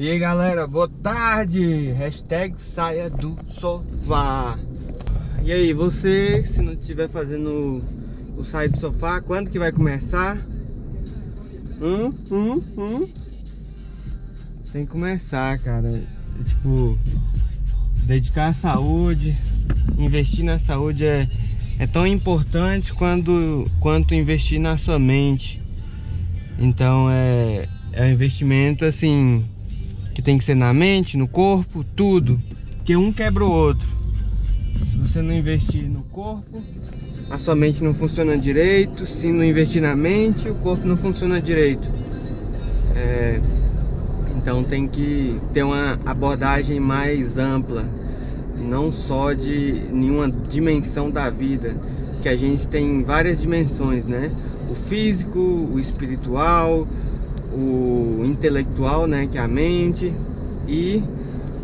E aí galera, boa tarde! Hashtag saia do sofá. E aí, você, se não estiver fazendo o sair do sofá, quando que vai começar? Hum, hum, hum. Tem que começar, cara. Tipo, dedicar à saúde, investir na saúde é, é tão importante quando, quanto investir na sua mente. Então é, é um investimento assim que tem que ser na mente, no corpo, tudo. Porque um quebra o outro. Se você não investir no corpo, a sua mente não funciona direito. Se não investir na mente, o corpo não funciona direito. É, então tem que ter uma abordagem mais ampla, não só de nenhuma dimensão da vida, que a gente tem várias dimensões, né? O físico, o espiritual, o intelectual, né, que é a mente, e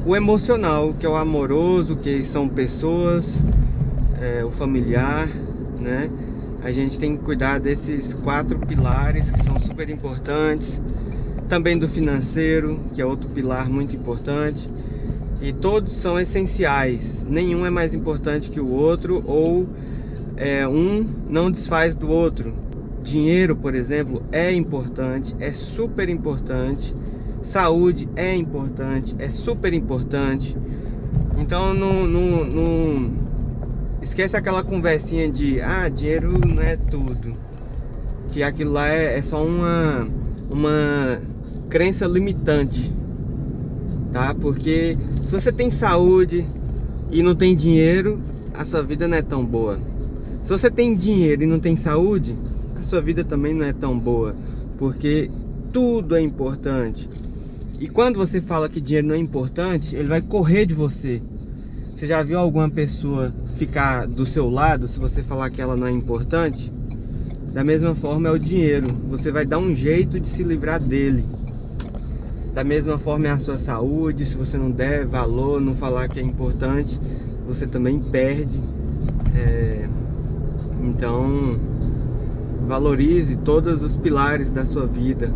o emocional, que é o amoroso, que são pessoas, é, o familiar, né? A gente tem que cuidar desses quatro pilares que são super importantes, também do financeiro, que é outro pilar muito importante. E todos são essenciais, nenhum é mais importante que o outro ou é, um não desfaz do outro. Dinheiro, por exemplo, é importante, é super importante. Saúde é importante, é super importante. Então não, não, não esquece aquela conversinha de ah, dinheiro não é tudo. Que aquilo lá é, é só uma, uma crença limitante. Tá? Porque se você tem saúde e não tem dinheiro, a sua vida não é tão boa. Se você tem dinheiro e não tem saúde, a sua vida também não é tão boa, porque tudo é importante. E quando você fala que dinheiro não é importante, ele vai correr de você. Você já viu alguma pessoa ficar do seu lado se você falar que ela não é importante? Da mesma forma é o dinheiro. Você vai dar um jeito de se livrar dele. Da mesma forma é a sua saúde. Se você não der valor, não falar que é importante, você também perde. É... Então valorize todos os pilares da sua vida.